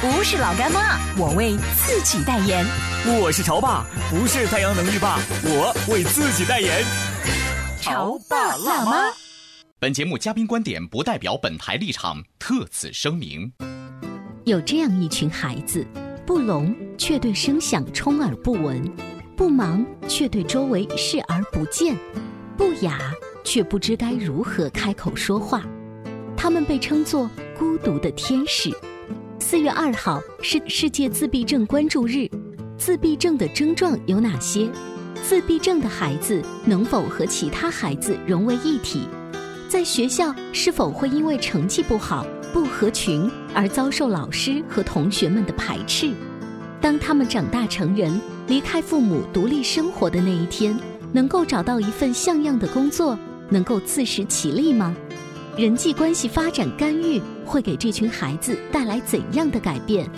不是老干妈，我为自己代言。我是潮爸，不是太阳能浴霸，我为自己代言。潮爸辣妈。本节目嘉宾观点不代表本台立场，特此声明。有这样一群孩子，不聋却对声响充耳不闻。不盲，却对周围视而不见；不雅，却不知该如何开口说话。他们被称作孤独的天使。四月二号是世界自闭症关注日。自闭症的症状有哪些？自闭症的孩子能否和其他孩子融为一体？在学校是否会因为成绩不好、不合群而遭受老师和同学们的排斥？当他们长大成人，离开父母独立生活的那一天，能够找到一份像样的工作，能够自食其力吗？人际关系发展干预会给这群孩子带来怎样的改变？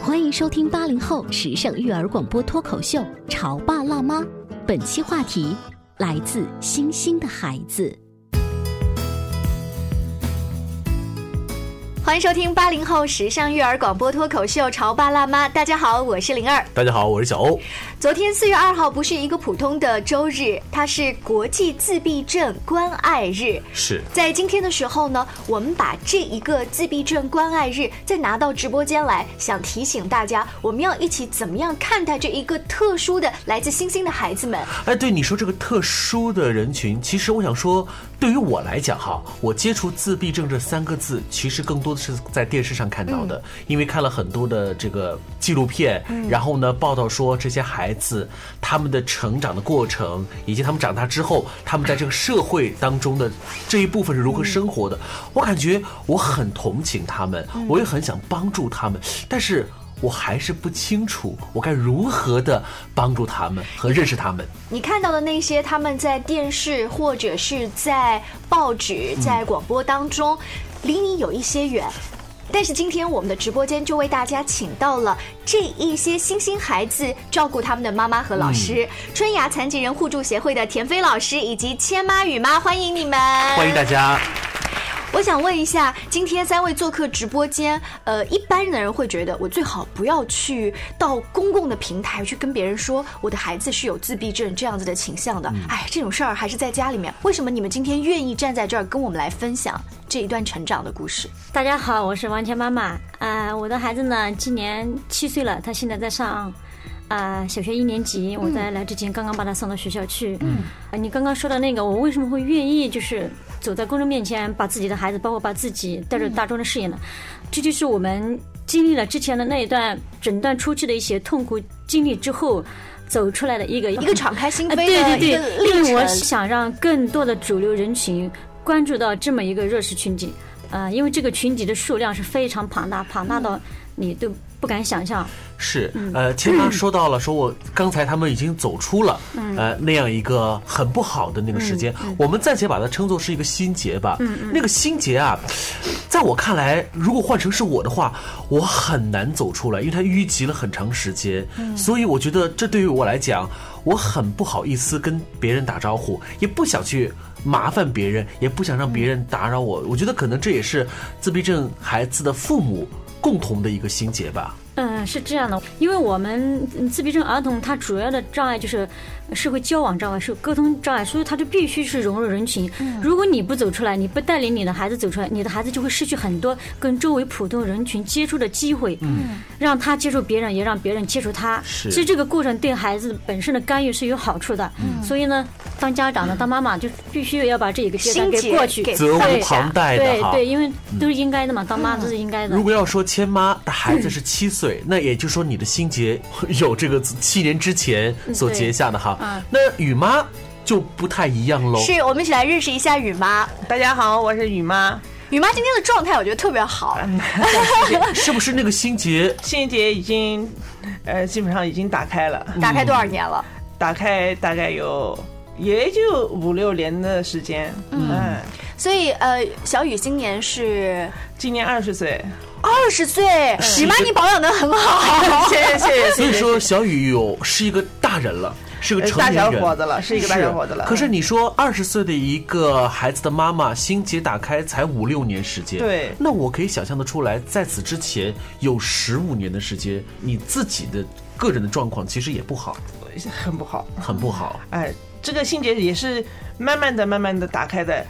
欢迎收听八零后时尚育儿广播脱口秀《潮爸辣妈》，本期话题来自星星的孩子。欢迎收听八零后时尚育儿广播脱口秀《潮爸辣妈》，大家好，我是灵儿，大家好，我是小欧。昨天四月二号不是一个普通的周日，它是国际自闭症关爱日。是在今天的时候呢，我们把这一个自闭症关爱日再拿到直播间来，想提醒大家，我们要一起怎么样看待这一个特殊的来自星星的孩子们。哎，对你说这个特殊的人群，其实我想说，对于我来讲哈，我接触自闭症这三个字，其实更多的是在电视上看到的，因为看了很多的这个纪录片，然后呢，报道说这些孩子他们的成长的过程，以及他们长大之后，他们在这个社会当中的这一部分是如何生活的，我感觉我很同情他们，我也很想帮助他们，但是我还是不清楚我该如何的帮助他们和认识他们。你看到的那些他们在电视或者是在报纸、在广播当中，离你有一些远。但是今天我们的直播间就为大家请到了这一些星星孩子照顾他们的妈妈和老师，春芽残疾人互助协会的田飞老师以及千妈雨妈，欢迎你们！欢迎大家。我想问一下，今天三位做客直播间，呃，一般的人会觉得我最好不要去到公共的平台去跟别人说我的孩子是有自闭症这样子的倾向的。哎，这种事儿还是在家里面。为什么你们今天愿意站在这儿跟我们来分享这一段成长的故事？大家好，我是王强妈妈。啊，我的孩子呢，今年七岁了，他现在在上。啊，小学一年级，我在来之前刚刚把他送到学校去。嗯，啊，你刚刚说的那个，我为什么会愿意就是走在公众面前，把自己的孩子，包括把自己带入大众的视野呢？这就是我们经历了之前的那一段诊断初期的一些痛苦经历之后，走出来的一个一个敞开心扉的对对对，因为我想让更多的主流人群关注到这么一个弱势群体。呃，因为这个群体的数量是非常庞大，庞大到你都不敢想象。是，呃，前妈说到了，说我刚才他们已经走出了，呃，那样一个很不好的那个时间，我们暂且把它称作是一个心结吧。那个心结啊，在我看来，如果换成是我的话，我很难走出来，因为它淤积了很长时间。所以我觉得这对于我来讲，我很不好意思跟别人打招呼，也不想去麻烦别人，也不想让别人打扰我。我觉得可能这也是自闭症孩子的父母共同的一个心结吧。嗯，是这样的，因为我们自闭症儿童他主要的障碍就是社会交往障碍，是沟通障碍，所以他就必须是融入人群。如果你不走出来，你不带领你的孩子走出来，你的孩子就会失去很多跟周围普通人群接触的机会。嗯，让他接触别人，也让别人接触他。是，其实这个过程对孩子本身的干预是有好处的。嗯，所以呢，当家长的、当妈妈就必须要把这一个阶段给过去，给责无对旁贷的。对对，因为都是应该的嘛，当妈都是应该的如。果要说千妈的孩子是七岁，那也就是说你的心结 有这个七年之前所结下的哈。嗯那雨妈就不太一样喽。是我们一起来认识一下雨妈。大家好，我是雨妈。雨妈今天的状态我觉得特别好，是不是那个心结？心结已经，呃，基本上已经打开了，打开多少年了？打开大概有也就五六年的时间。嗯，所以呃，小雨今年是今年二十岁。二十岁，喜妈你保养的很好。谢谢谢谢。所以说小雨有是一个大人了，是个呃大小成年人。伙子了，是一个大小伙子了。可是你说二十岁的一个孩子的妈妈，心结打开才五六年时间，对那我可以想象得出来，在此之前有十五年的时间，你自己的个人的状况其实也不好，很不好。很不好。哎，这个心结也是慢慢的、慢慢的打开的，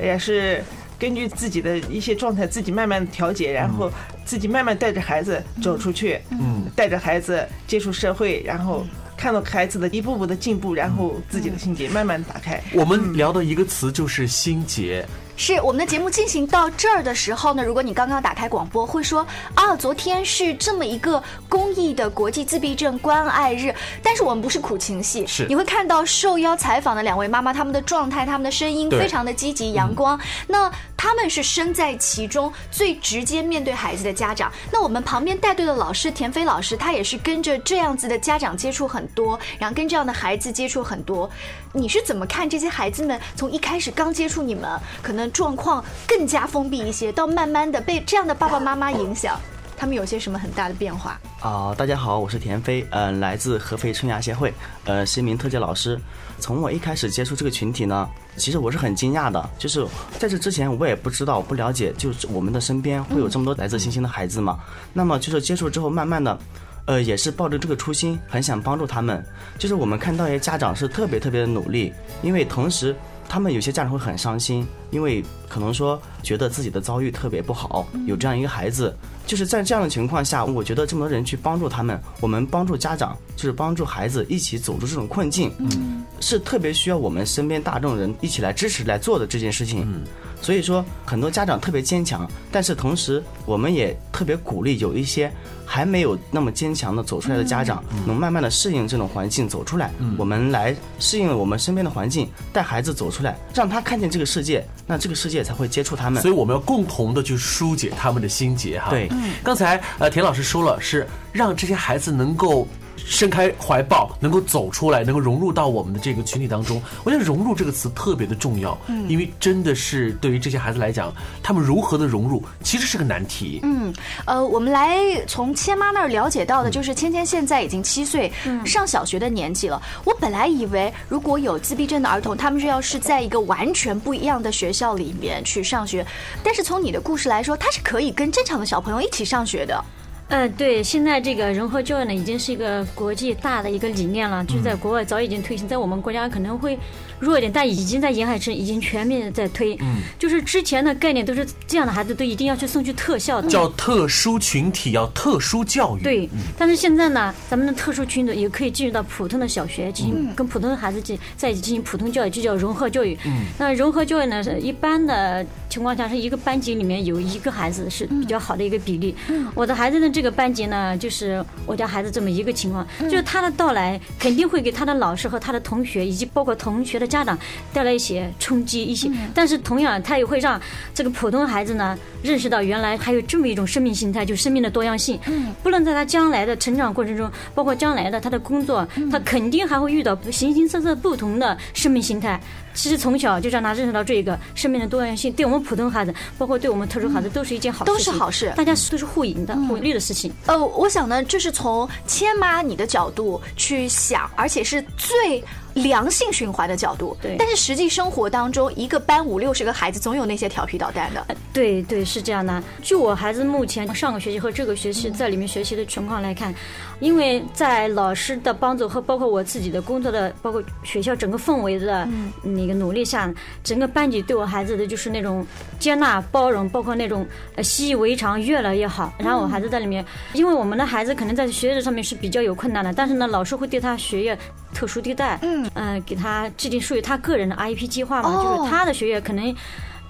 也是根据自己的一些状态，自己慢慢调节，然后自己慢慢带着孩子走出去，嗯，带着孩子接触社会，然后看到孩子的一步步的进步，然后自己的心结慢慢打开。我们聊的一个词就是心结，是我们的节目进行到这儿的时候呢，如果你刚刚打开广播，会说啊，昨天是这么一个公益的国际自闭症关爱日，但是我们不是苦情戏，是。你会看到受邀采访的两位妈妈，她们的状态、她们的声音非常的积极阳光，那他们是身在其中，最直接面对孩子的家长。那我们旁边带队的老师田飞老师，他也是跟着这样子的家长接触很多，然后跟这样的孩子接触很多。你是怎么看这些孩子们从一开始刚接触你们，可能状况更加封闭一些，到慢慢的被这样的爸爸妈妈影响，他们有些什么很大的变化？啊、大家好，我是田飞，呃，来自合肥春芽协会，呃，是一名特教老师。从我一开始接触这个群体呢，其实我是很惊讶的，就是在这之前我也不知道、不了解，就是我们的身边会有这么多来自星星的孩子嘛。那么就是接触之后，慢慢的。呃，也是抱着这个初心，很想帮助他们。就是我们看到一些家长是特别特别的努力，因为同时他们有些家长会很伤心，因为可能说觉得自己的遭遇特别不好，有这样一个孩子，就是在这样的情况下，我觉得这么多人去帮助他们，我们帮助家长，就是帮助孩子一起走出这种困境，是特别需要我们身边大众人一起来支持来做的这件事情。所以说，很多家长特别坚强，但是同时我们也特别鼓励有一些还没有那么坚强的走出来的家长，能慢慢的适应这种环境走出来。我们来适应我们身边的环境，带孩子走出来，让他看见这个世界，那这个世界才会接触他们所。以我们要共同的去疏解他们的心结哈。对，刚才呃田老师说了，是让这些孩子能够。伸开怀抱，能够走出来，能够融入到我们的这个群体当中。我觉得“融入”这个词特别的重要，因为真的是对于这些孩子来讲，他们如何的融入，其实是个难题。嗯，呃，我们来从千妈那儿了解到的，就是芊芊现在已经七岁，上小学的年纪了。我本来以为如果有自闭症的儿童，他们是要是在一个完全不一样的学校里面去上学，但是从你的故事来说，他是可以跟正常的小朋友一起上学的。呃，对，现在这个融合教育呢，已经是一个国际大的一个理念了，就是在国外早已经推行，在我们国家可能会弱一点，但已经在沿海城已经全面地在推。嗯，就是之前的概念都是这样的孩子都一定要去送去特校的，叫特殊群体，要特殊教育。对，但是现在呢，咱们的特殊群体也可以进入到普通的小学，进行跟普通的孩子进在一起进行普通教育，就叫融合教育。嗯那融合教育呢，是一般的情况下是一个班级里面有一个孩子是比较好的一个比例。嗯我的孩子呢这个班级呢，就是我家孩子这么一个情况，就是他的到来肯定会给他的老师和他的同学以及包括同学的家长带来一些冲击，一些。但是同样，他也会让这个普通孩子呢认识到原来还有这么一种生命形态，就生命的多样性。不论在他将来的成长过程中，包括将来的他的工作，他肯定还会遇到形形色色不同的生命形态。其实从小就让他认识到这个生命的多样性，对我们普通孩子，包括对我们特殊孩子，都是一件好事都，是好事。大家都是互赢的、互利的事情。呃，我想呢，这是从千妈你的角度去想，而且是最良性循环的角度。对但是实际生活当中，一个班五六十个孩子，总有那些调皮捣蛋的。对对，是这样的。就我孩子目前上个学期和这个学期在里面学习的情况来看，因为在老师的帮助和包括我自己的工作的，包括学校整个氛围的那个努力下，整个班级对我孩子的就是那种接纳、包容，包括那种呃习以为常，越来越好。然后我孩子在里面，因为我们的孩子可能在学业上面是比较有困难的，但是呢，老师会对他学业特殊地带，嗯，呃，给他制定属于他个人的 IEP 计划嘛，哦就是他的学业可能。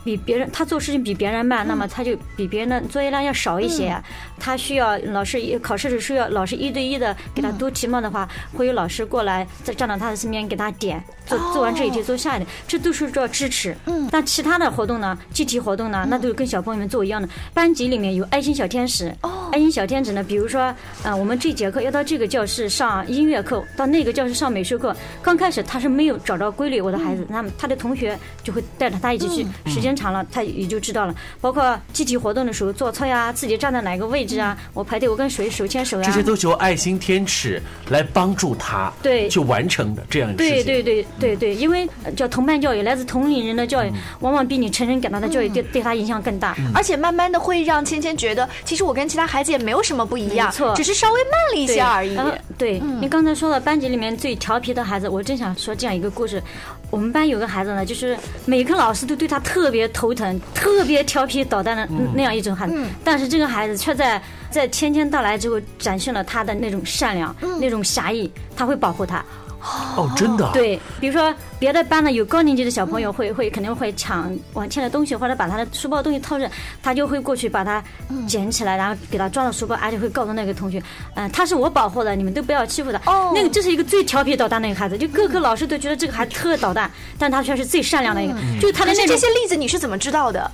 比别人他做事情比别人慢，那么他就比别人的作业量要少一些。他需要老师一考试的时候要老师一对一的给他读题目的话，会有老师过来再站到他的身边给他点，做做完这一题做下一题，这都是做支持。嗯，但其他的活动呢，集体活动呢，那都是跟小朋友们做一样的。班级里面有爱心小天使，爱心小天使呢，比如说，呃，我们这节课要到这个教室上音乐课，到那个教室上美术课。刚开始他是没有找到规律，我的孩子，那么他的同学就会带着他一起去，时间长了他也就知道了。包括集体活动的时候做操呀，自己站在哪个位置啊，我排队我跟谁手牵手呀、这些都是由爱心天使来帮助他对去完成的这样的事情。对对对对对，因为呃叫同伴教育，来自同龄人的教育，往往比你成人给他的教育对对他影响更大。而且慢慢的会让芊芊觉得，其实我跟其他孩子也没有什么不一样没，错只是稍微慢了一些而已。对你刚才说了班级里面最调皮的孩子，我正想说这样一个故事。我们班有个孩子呢，就是每个老师都对他特别头疼，特别调皮捣蛋的那样一种孩子。但是这个孩子却在在天天到来之后，展现了他的那种善良、那种侠义，他会保护他。哦，真的啊。对，比如说别的班的有高年级的小朋友会会肯定会抢王倩的东西，或者把他的书包东西掏着，他就会过去把它捡起来，然后给他装到书包，而且会告诉那个同学，嗯、他是我保护的，你们都不要欺负他。哦那个这是一个最调皮捣蛋的一个孩子，就各科老师都觉得这个孩子特捣蛋，但他却是最善良的一个，就是他的那这些例子你是怎么知道的？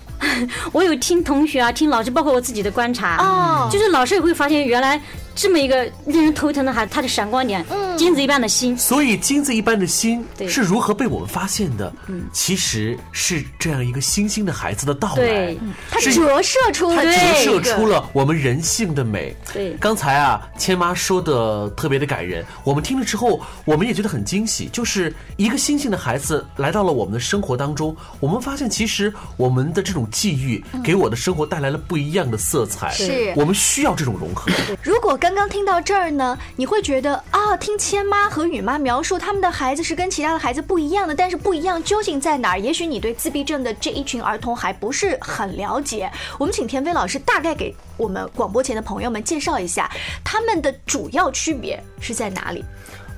我有听同学啊，听老师，包括我自己的观察，哦就是老师也会发现原来这么一个令人头疼的孩子，他的闪光点，金子一般的心。所以金子一般的心是如何被我们发现的？其实是这样一个星星的孩子的到来对，它是折射出了它这折射出了我们人性的美。对刚才啊，千妈说的特别的感人，我们听了之后，我们也觉得很惊喜。就是一个星星的孩子来到了我们的生活当中，我们发现其实我们的这种际遇给我的生活带来了不一样的色彩。是我们需要这种融合。如果刚刚听到这儿呢，你会觉得啊，听千妈和雨妈描述他们的孩子是跟其他的孩子不一样的，但是不一样究竟在哪儿？也许你对自闭症的这一群儿童还不是很了解。我们请田飞老师大概给我们广播前的朋友们介绍一下，他们的主要区别是在哪里？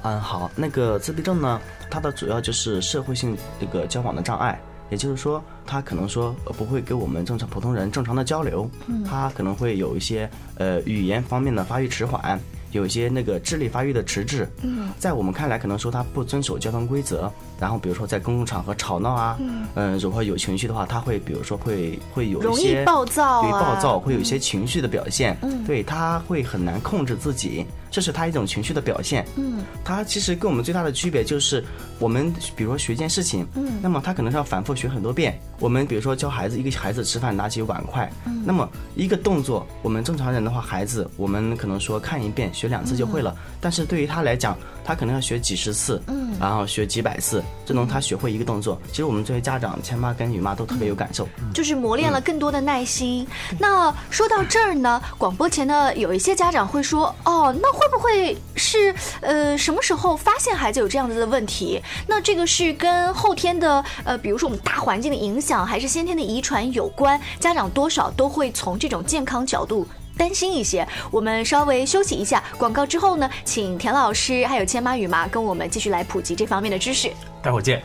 嗯，好，那个自闭症呢，它的主要就是社会性这个交往的障碍，也就是说，他可能说呃不会跟我们正常普通人正常的交流，他可能会有一些呃语言方面的发育迟缓。有一些那个智力发育的迟滞，嗯，在我们看来，可能说他不遵守交通规则，然后比如说在公共场合吵闹啊，嗯，如果有情绪的话，他会比如说会会有一容易些暴躁对啊暴躁，会有一些情绪的表现，嗯，对他会很难控制自己，这是他一种情绪的表现，嗯，他其实跟我们最大的区别就是，我们比如说学一件事情，嗯，那么他可能是要反复学很多遍。我们比如说教孩子一个孩子吃饭拿起碗筷，嗯，那么一个动作，我们正常人的话，孩子我们可能说看一遍学两次就会了，但是对于他来讲，他可能要学几十次，嗯，然后学几百次，这能他学会一个动作。其实我们作为家长，前妈跟女妈都特别有感受。就是磨练了更多的耐心。那说到这儿呢，广播前呢，有一些家长会说，哦，那会不会是呃什么时候发现孩子有这样子的问题？那这个是跟后天的呃，比如说我们大环境的影响，还是先天的遗传有关？家长多少都会从这种健康角度。担心一些，我们稍微休息一下。广告之后呢，请田老师还有千妈雨妈跟我们继续来普及这方面的知识。待会儿见。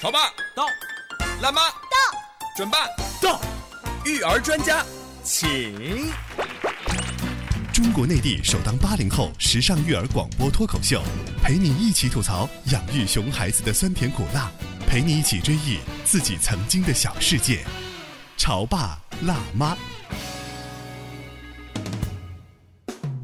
潮爸到，辣妈到，准爸到，育儿专家请。中国内地首档八零后时尚育儿广播脱口秀，陪你一起吐槽养育熊孩子的酸甜苦辣，陪你一起追忆自己曾经的小世界。潮爸辣妈。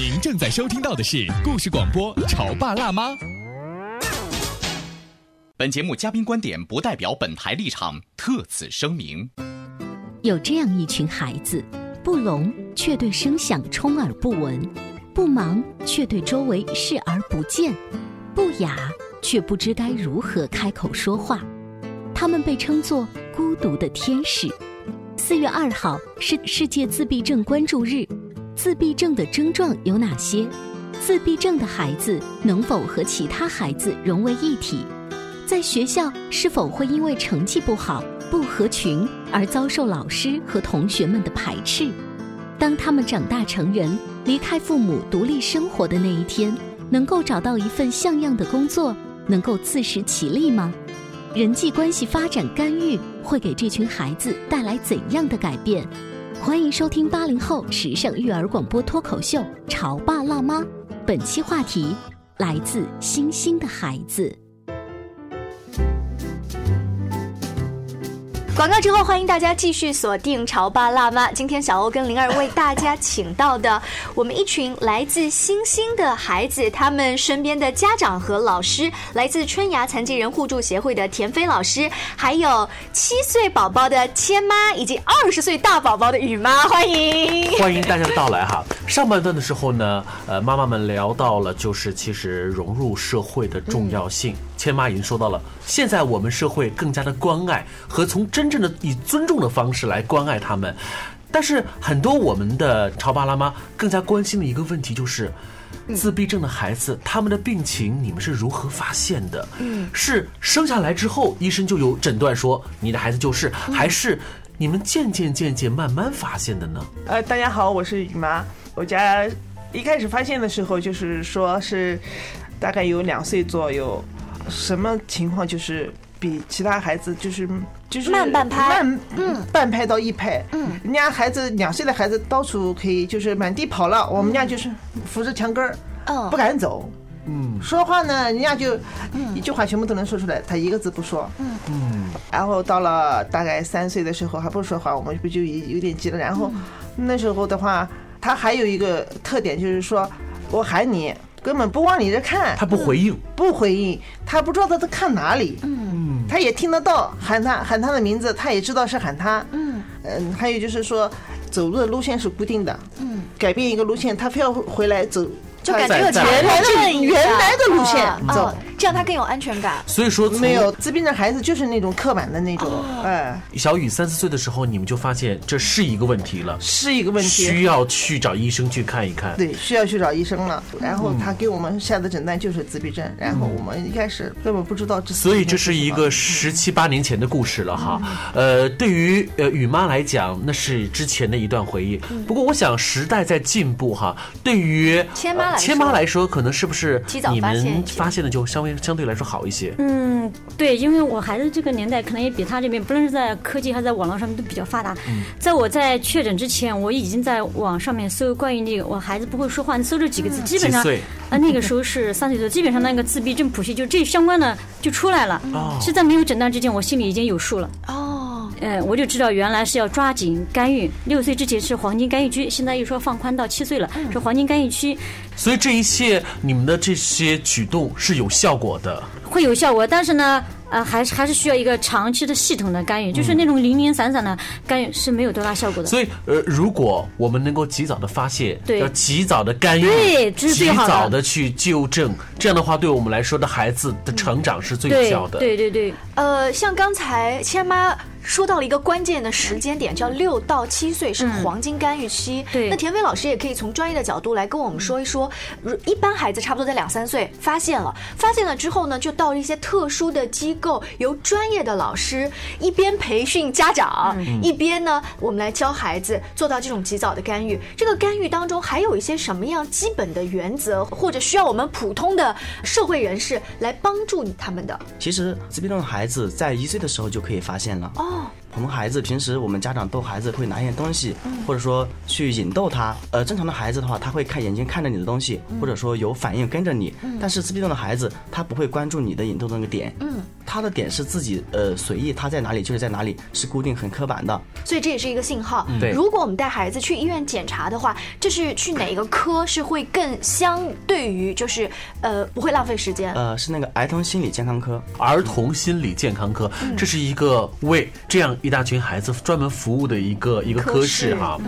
您正在收听到的是故事广播《潮爸辣妈》。本节目嘉宾观点不代表本台立场，特此声明。有这样一群孩子，不聋却对声响充耳不闻，不盲却对周围视而不见，不哑却不知该如何开口说话。他们被称作孤独的天使。四月二号是世界自闭症关注日。自闭症的症状有哪些？自闭症的孩子能否和其他孩子融为一体？在学校是否会因为成绩不好、不合群而遭受老师和同学们的排斥？当他们长大成人，离开父母独立生活的那一天，能够找到一份像样的工作，能够自食其力吗？人际关系发展干预会给这群孩子带来怎样的改变？欢迎收听八零后时尚育儿广播脱口秀《潮爸辣妈》，本期话题来自星星的孩子。广告之后，欢迎大家继续锁定《潮爸辣妈》。今天小欧跟灵儿为大家请到的，我们一群来自星星的孩子，他们身边的家长和老师，来自春芽残疾人互助协会的田飞老师，还有七岁宝宝的千妈，以及二十岁大宝宝的雨妈，欢迎！欢迎大家的到来哈。上半段的时候呢，呃，妈妈们聊到了，就是其实融入社会的重要性。千妈已经说到了，现在我们社会更加的关爱和从真正的以尊重的方式来关爱他们，但是很多我们的潮爸辣妈更加关心的一个问题就是，自闭症的孩子他们的病情你们是如何发现的？嗯，是生下来之后医生就有诊断说你的孩子就是，还是你们渐渐渐渐慢慢发现的呢？呃，大家好，我是雨妈。我家一开始发现的时候，就是说是大概有两岁左右，什么情况就是比其他孩子就是就是慢半拍。慢嗯。半拍到一拍，嗯，人家孩子两岁的孩子到处可以就是满地跑了，我们家就是扶着墙根儿，嗯不敢走。嗯，说话呢，人家就一句话全部都能说出来，他一个字不说。嗯。嗯。然后到了大概三岁的时候还不说话，我们不就有有点急了。然后那时候的话，他还有一个特点就是说，我喊你根本不往你这看，他不回应，不回应，他不知道他在看哪里。嗯，他也听得到喊他喊他的名字，他也知道是喊他。嗯嗯，还有就是说，走路的路线是固定的。嗯，改变一个路线，他非要回来走，就感觉有在原来的一原来的路线啊走啊。这样他更有安全感。所以说没有自闭症孩子就是那种刻板的那种，哎，小雨三四岁的时候，你们就发现这是一个问题了，是一个问题需。要去找医生去看一看。对，需要去找医生了。然后他给我们下的诊断就是自闭症，然后我们一开始根本不知道这。所以这是一个十七八年前的故事了哈，呃，对于呃雨妈来讲，那是之前的一段回忆。不过我想时代在进步哈，对于千妈来千妈来说，可能是不是你们发现的就稍微相对来说好一些？嗯，对，因为我孩子这个年代可能也比他这边，不论是在科技还是在网络上面都比较发达。在我在确诊之前，我已经在网上面搜关于那个我孩子不会说话，你搜这几个字，基本上啊那个时候是三岁多，基本上那个自闭症谱系就这相关的就出来了。哦是在没有诊断之前，我心里已经有数了。哦，呃，我就知道原来是要抓紧干预，六岁之前是黄金干预区，现在又说放宽到七岁了，是黄金干预区。所以这一切你们的这些举动是有效果的。会有效果，但是呢，呃，还是还是需要一个长期的系统的干预，就是那种零零散散的干预是没有多大效果的。所以，呃，如果我们能够及早的发现，对要及早的干预，对这是及最好的早的去纠正，这样的话，对我们来说的孩子的成长是最有效的。对对对，呃，像刚才千妈说到了一个关键的时间点，叫六到七岁是黄金干预期。对那田飞老师也可以从专业的角度来跟我们说一说，如一般孩子差不多在两三岁发现了，发现了之后呢，就到一些特殊的机构，由专业的老师一边培训家长，一边呢，我们来教孩子做到这种及早的干预。这个干预当中还有一些什么样基本的原则，或者需要我们普通的社会人士来帮助他们的？其实自闭症的孩子在一岁的时候就可以发现了。哦，Oh. 我们孩子平时我们家长逗孩子会拿一些东西，或者说去引逗他。呃，正常的孩子的话，他会看眼睛看着你的东西，或者说有反应跟着你。但是自闭症的孩子，他不会关注你的引逗的那个点。嗯，他的点是自己呃随意，他在哪里就是在哪里，是固定很刻板的。所以这也是一个信号。对如果我们带孩子去医院检查的话，这是去哪个科是会更相对于就是呃不会浪费时间？呃，是那个儿童心理健康科。儿童心理健康科，嗯这是一个为这样一大群孩子专门服务的一个一个科室哈。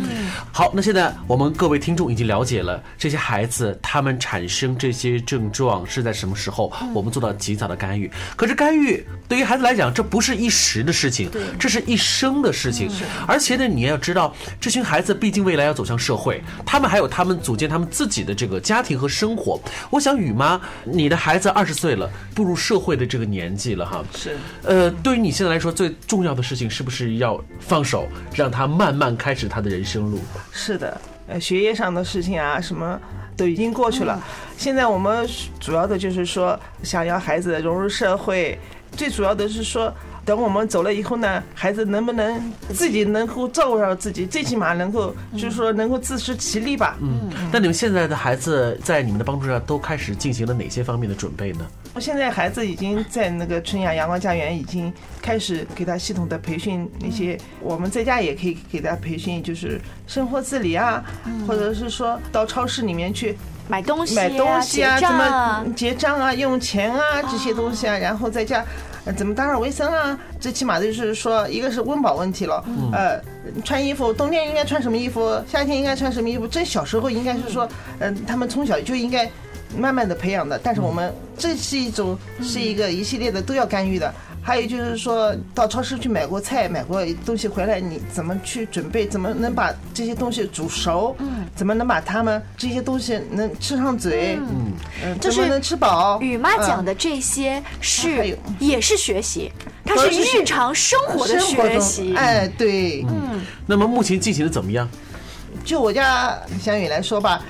好，那现在我们各位听众已经了解了这些孩子他们产生这些症状是在什么时候，我们做到及早的干预。可是干预对于孩子来讲，这不是一时的事情，这是一生的事情。而且呢，你要知道，这群孩子毕竟未来要走向社会，他们还有他们组建他们自己的这个家庭和生活。我想雨妈，你的孩子二十岁了，步入社会的这个年纪了哈。是，呃，对于你现在来说，最重要的事情是是不是要放手，让他慢慢开始他的人生路？是的，呃，学业上的事情啊，什么都已经过去了。现在我们主要的就是说，想要孩子融入社会，最主要的是说，等我们走了以后呢，孩子能不能自己能够照顾到自己，最起码能够就是说能够自食其力吧。嗯，那你们现在的孩子在你们的帮助下都开始进行了哪些方面的准备呢？我现在孩子已经在那个春雅阳光家园已经开始给他系统的培训，那些我们在家也可以给他培训，就是生活自理啊，或者是说到超市里面去买东西、买东西啊，结怎么结账啊，用钱啊这些东西啊，然后在家。呃怎么打扫卫生啊？最起码的就是说，一个是温饱问题了，呃，穿衣服，冬天应该穿什么衣服，夏天应该穿什么衣服，这小时候应该是说，嗯、他们从小就应该慢慢的培养的。但是我们这是一种是一个一系列的都要干预的。还有就是说到超市去买过菜、买过东西回来，你怎么去准备？怎么能把这些东西煮熟？嗯，怎么能把它们这些东西能吃上嘴？嗯，嗯，就是能吃饱？雨妈讲的嗯这些是有也是学习，它是日常生活的学习。哎，对，嗯那么目前进行的怎么样？就我家小雨来说吧，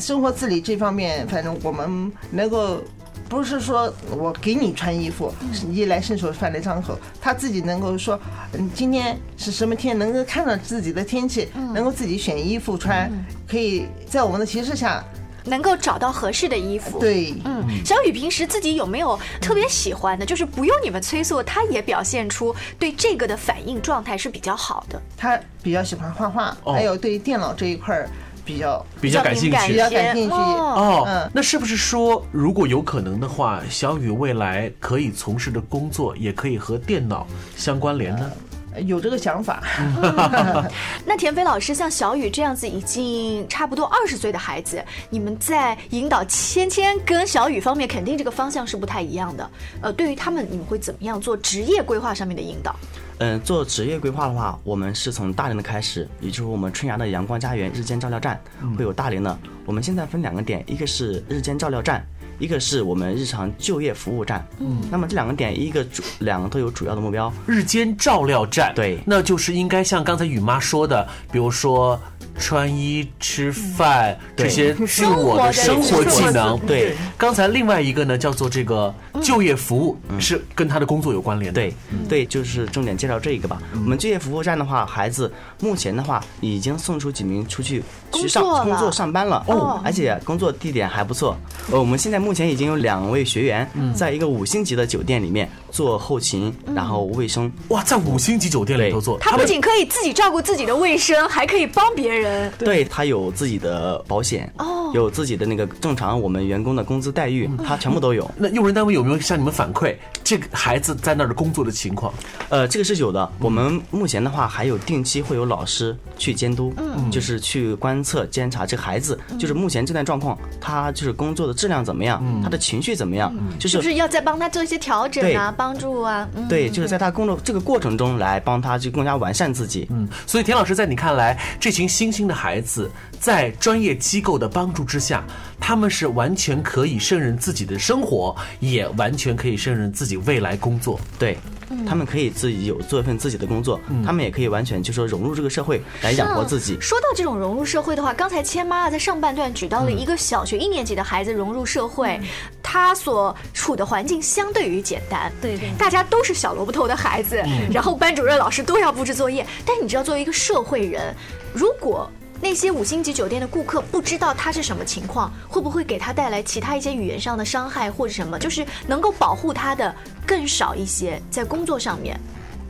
生活自理这方面，反正我们能够。不是说我给你穿衣服，是衣来伸手饭来张口，他自己能够说，嗯，今天是什么天，能够看到自己的天气，能够自己选衣服穿，可以在我们的提示下，能够找到合适的衣服。，对，嗯，小雨平时自己有没有特别喜欢的？就是不用你们催促，他也表现出对这个的反应状态是比较好的。他比较喜欢画画，哦。还有对电脑这一块儿比较比较感兴趣比较感兴趣。哦，那是不是说，如果有可能的话，小雨未来可以从事的工作也可以和电脑相关联呢？有这个想法，那田飞老师，像小雨这样子已经差不多二十岁的孩子，你们在引导芊芊跟小雨方面，肯定这个方向是不太一样的。呃，对于他们，你们会怎么样做职业规划上面的引导？嗯，做职业规划的话，我们是从大连的开始，也就是我们春芽的阳光家园日间照料站会有大连的。我们现在分两个点，一个是日间照料站，一个是我们日常就业服务站。嗯，那么这两个点，一个主两个都有主要的目标。日间照料站，对那就是应该像刚才雨妈说的，比如说穿衣、吃饭、这些自我的生活技能。对，刚才另外一个呢叫做这个就业服务，是跟他的工作有关联的。对，对，就是重点介绍这一个吧。我们就业服务站的话，孩子目前的话已经送出几名出去去上工作了工作上班了哦而且工作地点还不错。呃，我们现在目前已经有两位学员在一个五星级的酒店里面做后勤，然后卫生。哇，在五星级酒店里头做，他不仅可以自己照顾自己的卫生，还可以帮别人。对他有自己的保险，哦有自己的那个正常我们员工的工资待遇，他全部都有。那用人单位有没有向你们反馈这个孩子在那儿的工作的情况？呃，这个是有的。我们目前的话，还有定期会有老师去监督，嗯就是去观测监察这个孩子，就是目前这段状况，他就是工作的质量怎么样，他的情绪怎么样，就是不是要再帮他做一些调整啊，帮助啊？嗯，对，就是在他工作这个过程中来帮他去更加完善自己。嗯，所以田老师，在你看来，这群新兴的孩子在专业机构的帮助之下，他们是完全可以胜任自己的生活，也完全可以胜任自己未来工作。对。他们可以自己有做一份自己的工作，他们也可以完全就说融入这个社会来养活自己。说到这种融入社会的话，刚才千妈啊在上半段举到了一个小学一年级的孩子融入社会，他所处的环境相对于简单，对对大家都是小萝卜头的孩子，然后班主任老师都要布置作业。但你知道，作为一个社会人，如果那些五星级酒店的顾客不知道他是什么情况，会不会给他带来其他一些语言上的伤害或者什么？就是能够保护他的更少一些，在工作上面。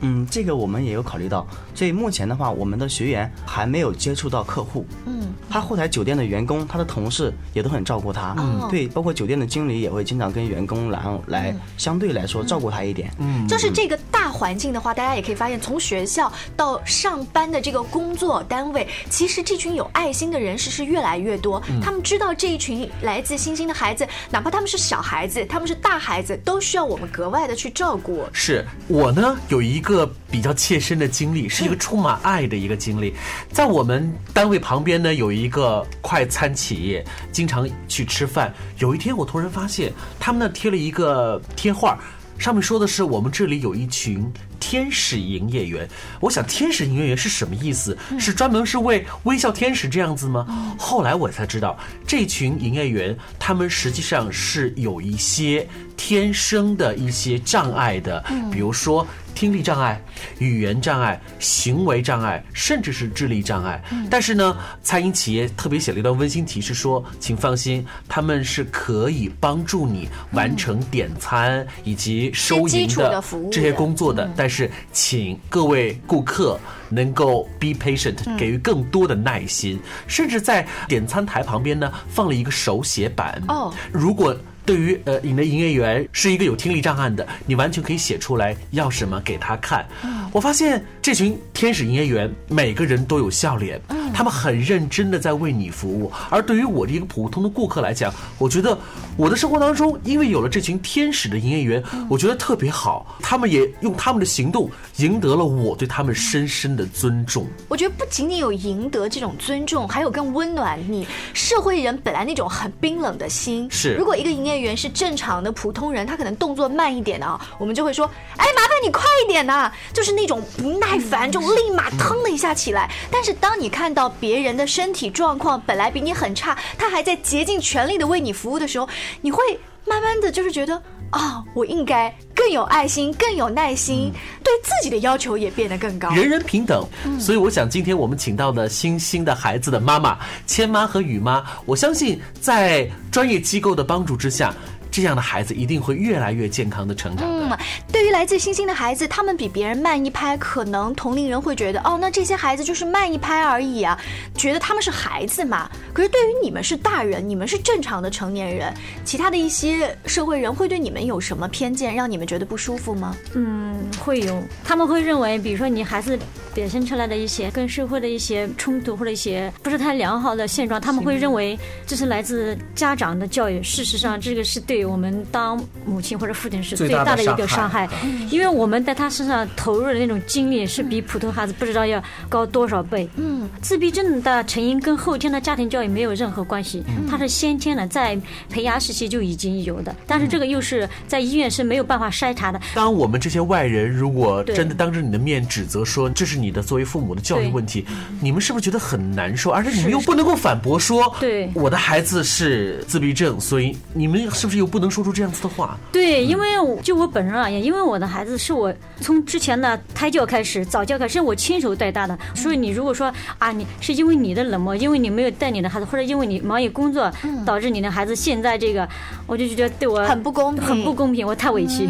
嗯，这个我们也有考虑到，所以目前的话，我们的学员还没有接触到客户。嗯，他后台酒店的员工，他的同事也都很照顾他。嗯对，包括酒店的经理也会经常跟员工然后来相对来说照顾他一点。嗯，就是这个大环境的话，大家也可以发现，从学校到上班的这个工作单位，其实这群有爱心的人士是越来越多。他们知道这一群来自星星的孩子，哪怕他们是小孩子，他们是大孩子，都需要我们格外的去照顾。是我呢有一个比较切身的经历，是一个充满爱的一个经历。在我们单位旁边呢有一个快餐企业，经常去吃饭。有一天我突然发现，他们那贴了一个贴画，上面说的是我们这里有一群天使营业员。我想天使营业员是什么意思？是专门是为微笑天使这样子吗？后来我才知道，这群营业员他们实际上是有一些天生的一些障碍的，比如说听力障碍、语言障碍、行为障碍，甚至是智力障碍。但是呢，餐饮企业特别写了一段温馨提示说，请放心，他们是可以帮助你完成点餐以及收银的这些工作的。但是，请各位顾客能够 be patient，给予更多的耐心，甚至在点餐台旁边呢放了一个手写板。哦，如果对于呃你的营业员是一个有听力障碍的，你完全可以写出来要什么给他看。我发现这群天使营业员每个人都有笑脸，他们很认真的在为你服务。而对于我这一个普通的顾客来讲，我觉得我的生活当中，因为有了这群天使的营业员，我觉得特别好。他们也用他们的行动赢得了我对他们深深的尊重。我觉得不仅仅有赢得这种尊重，还有更温暖你社会人本来那种很冰冷的心。是如果一个营业员是正常的普通人，他可能动作慢一点的啊，我们就会说，哎，麻烦你快一点呐、就是那种不耐烦，就立马腾的一下起来。但是当你看到别人的身体状况本来比你很差，他还在竭尽全力的为你服务的时候，你会慢慢的就是觉得。啊、我应该更有爱心，更有耐心，对自己的要求也变得更高。人人平等，所以我想今天我们请到的星星的孩子的妈妈千妈和雨妈，我相信在专业机构的帮助之下，这样的孩子一定会越来越健康的成长的。嗯，对于来自星星的孩子，他们比别人慢一拍，可能同龄人会觉得，哦，那这些孩子就是慢一拍而已啊，觉得他们是孩子嘛。可是对于你们是大人，你们是正常的成年人，其他的一些社会人会对你们有什么偏见，让你们觉得不舒服吗？嗯，会有，他们会认为，比如说你孩子表现出来的一些跟社会的一些冲突或者一些不是太良好的现状，他们会认为这是来自家长的教育。事实上，这个是对我们当母亲或者父亲是最大的一个伤害伤害，因为我们在他身上投入的那种精力是比普通孩子不知道要高多少倍。嗯，自闭症的成因跟后天的家庭教育没有任何关系，它是先天的，在胚芽时期就已经有的，但是这个又是在医院是没有办法筛查的。当我们这些外人如果真的当着你的面指责说这是你的作为父母的教育问题，你们是不是觉得很难受？而且你们又不能够反驳说，对。我的孩子是自闭症，所以你们是不是又不能说出这样子的话？对，因为我就我本人而言，因为我的孩子是我从之前的胎教开始、早教开始，是我亲手带大的，所以你如果说啊，你是因为你的冷漠，因为你没有带你的孩子，或者因为你忙于工作，导致你的孩子现在这个，我就觉得对我很不公平，很不公平，我太委屈。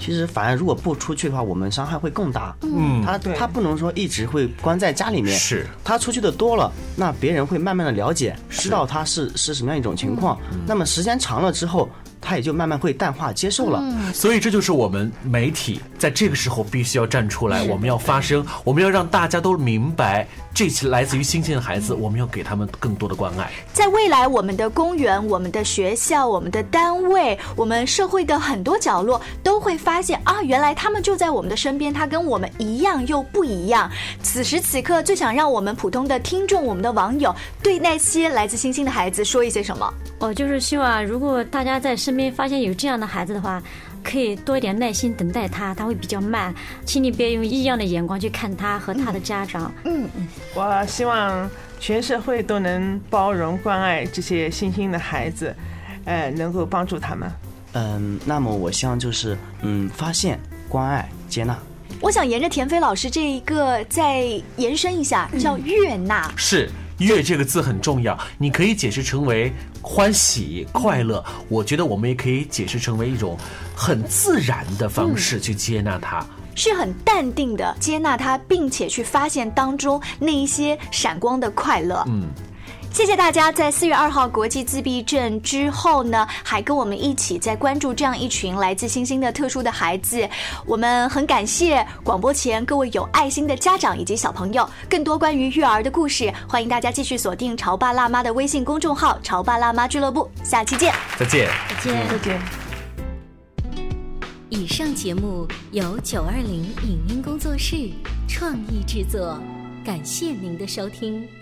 其实反而如果不出去的话，我们伤害会更大。嗯。他他不能说一直会关在家里面，是。他出去的多了，那别人会慢慢的了解，知道他是是什么样一种情况。那么时间长了之后，他也就慢慢会淡化接受了。所以这就是我们媒体在这个时候必须要站出来，我们要发声，我们要让大家都明白，这些来自于星星的孩子，我们要给他们更多的关爱。在未来，我们的公园、我们的学校、我们的单位、我们社会的很多角落，都会发现啊，原来他们就在我们的身边，他跟我们一样又不一样。此时此刻，最想让我们普通的听众、我们的网友，对那些来自星星的孩子说一些什么？我就是希望，如果大家在身边发现有这样的孩子的话，可以多一点耐心等待他，他会比较慢，请你别用异样的眼光去看他和他的家长。嗯，嗯我希望全社会都能包容关爱这些新兴的孩子，呃，能够帮助他们。嗯，那么我希望就是嗯，发现、关爱、接纳。我想沿着田飞老师这一个再延伸一下，叫悦纳。是“悦”这个字很重要，你可以解释成为欢喜、快乐。我觉得我们也可以解释成为一种很自然的方式去接纳它。是很淡定的接纳它，并且去发现当中那一些闪光的快乐。嗯，谢谢大家在四月二号国际自闭症之后呢，还跟我们一起在关注这样一群来自星星的特殊的孩子。我们很感谢广播前各位有爱心的家长以及小朋友。更多关于育儿的故事，欢迎大家继续锁定潮爸辣妈的微信公众号“潮爸辣妈俱乐部”。下期见，再见，再见，再见。以上节目由九二零影音工作室创意制作，感谢您的收听。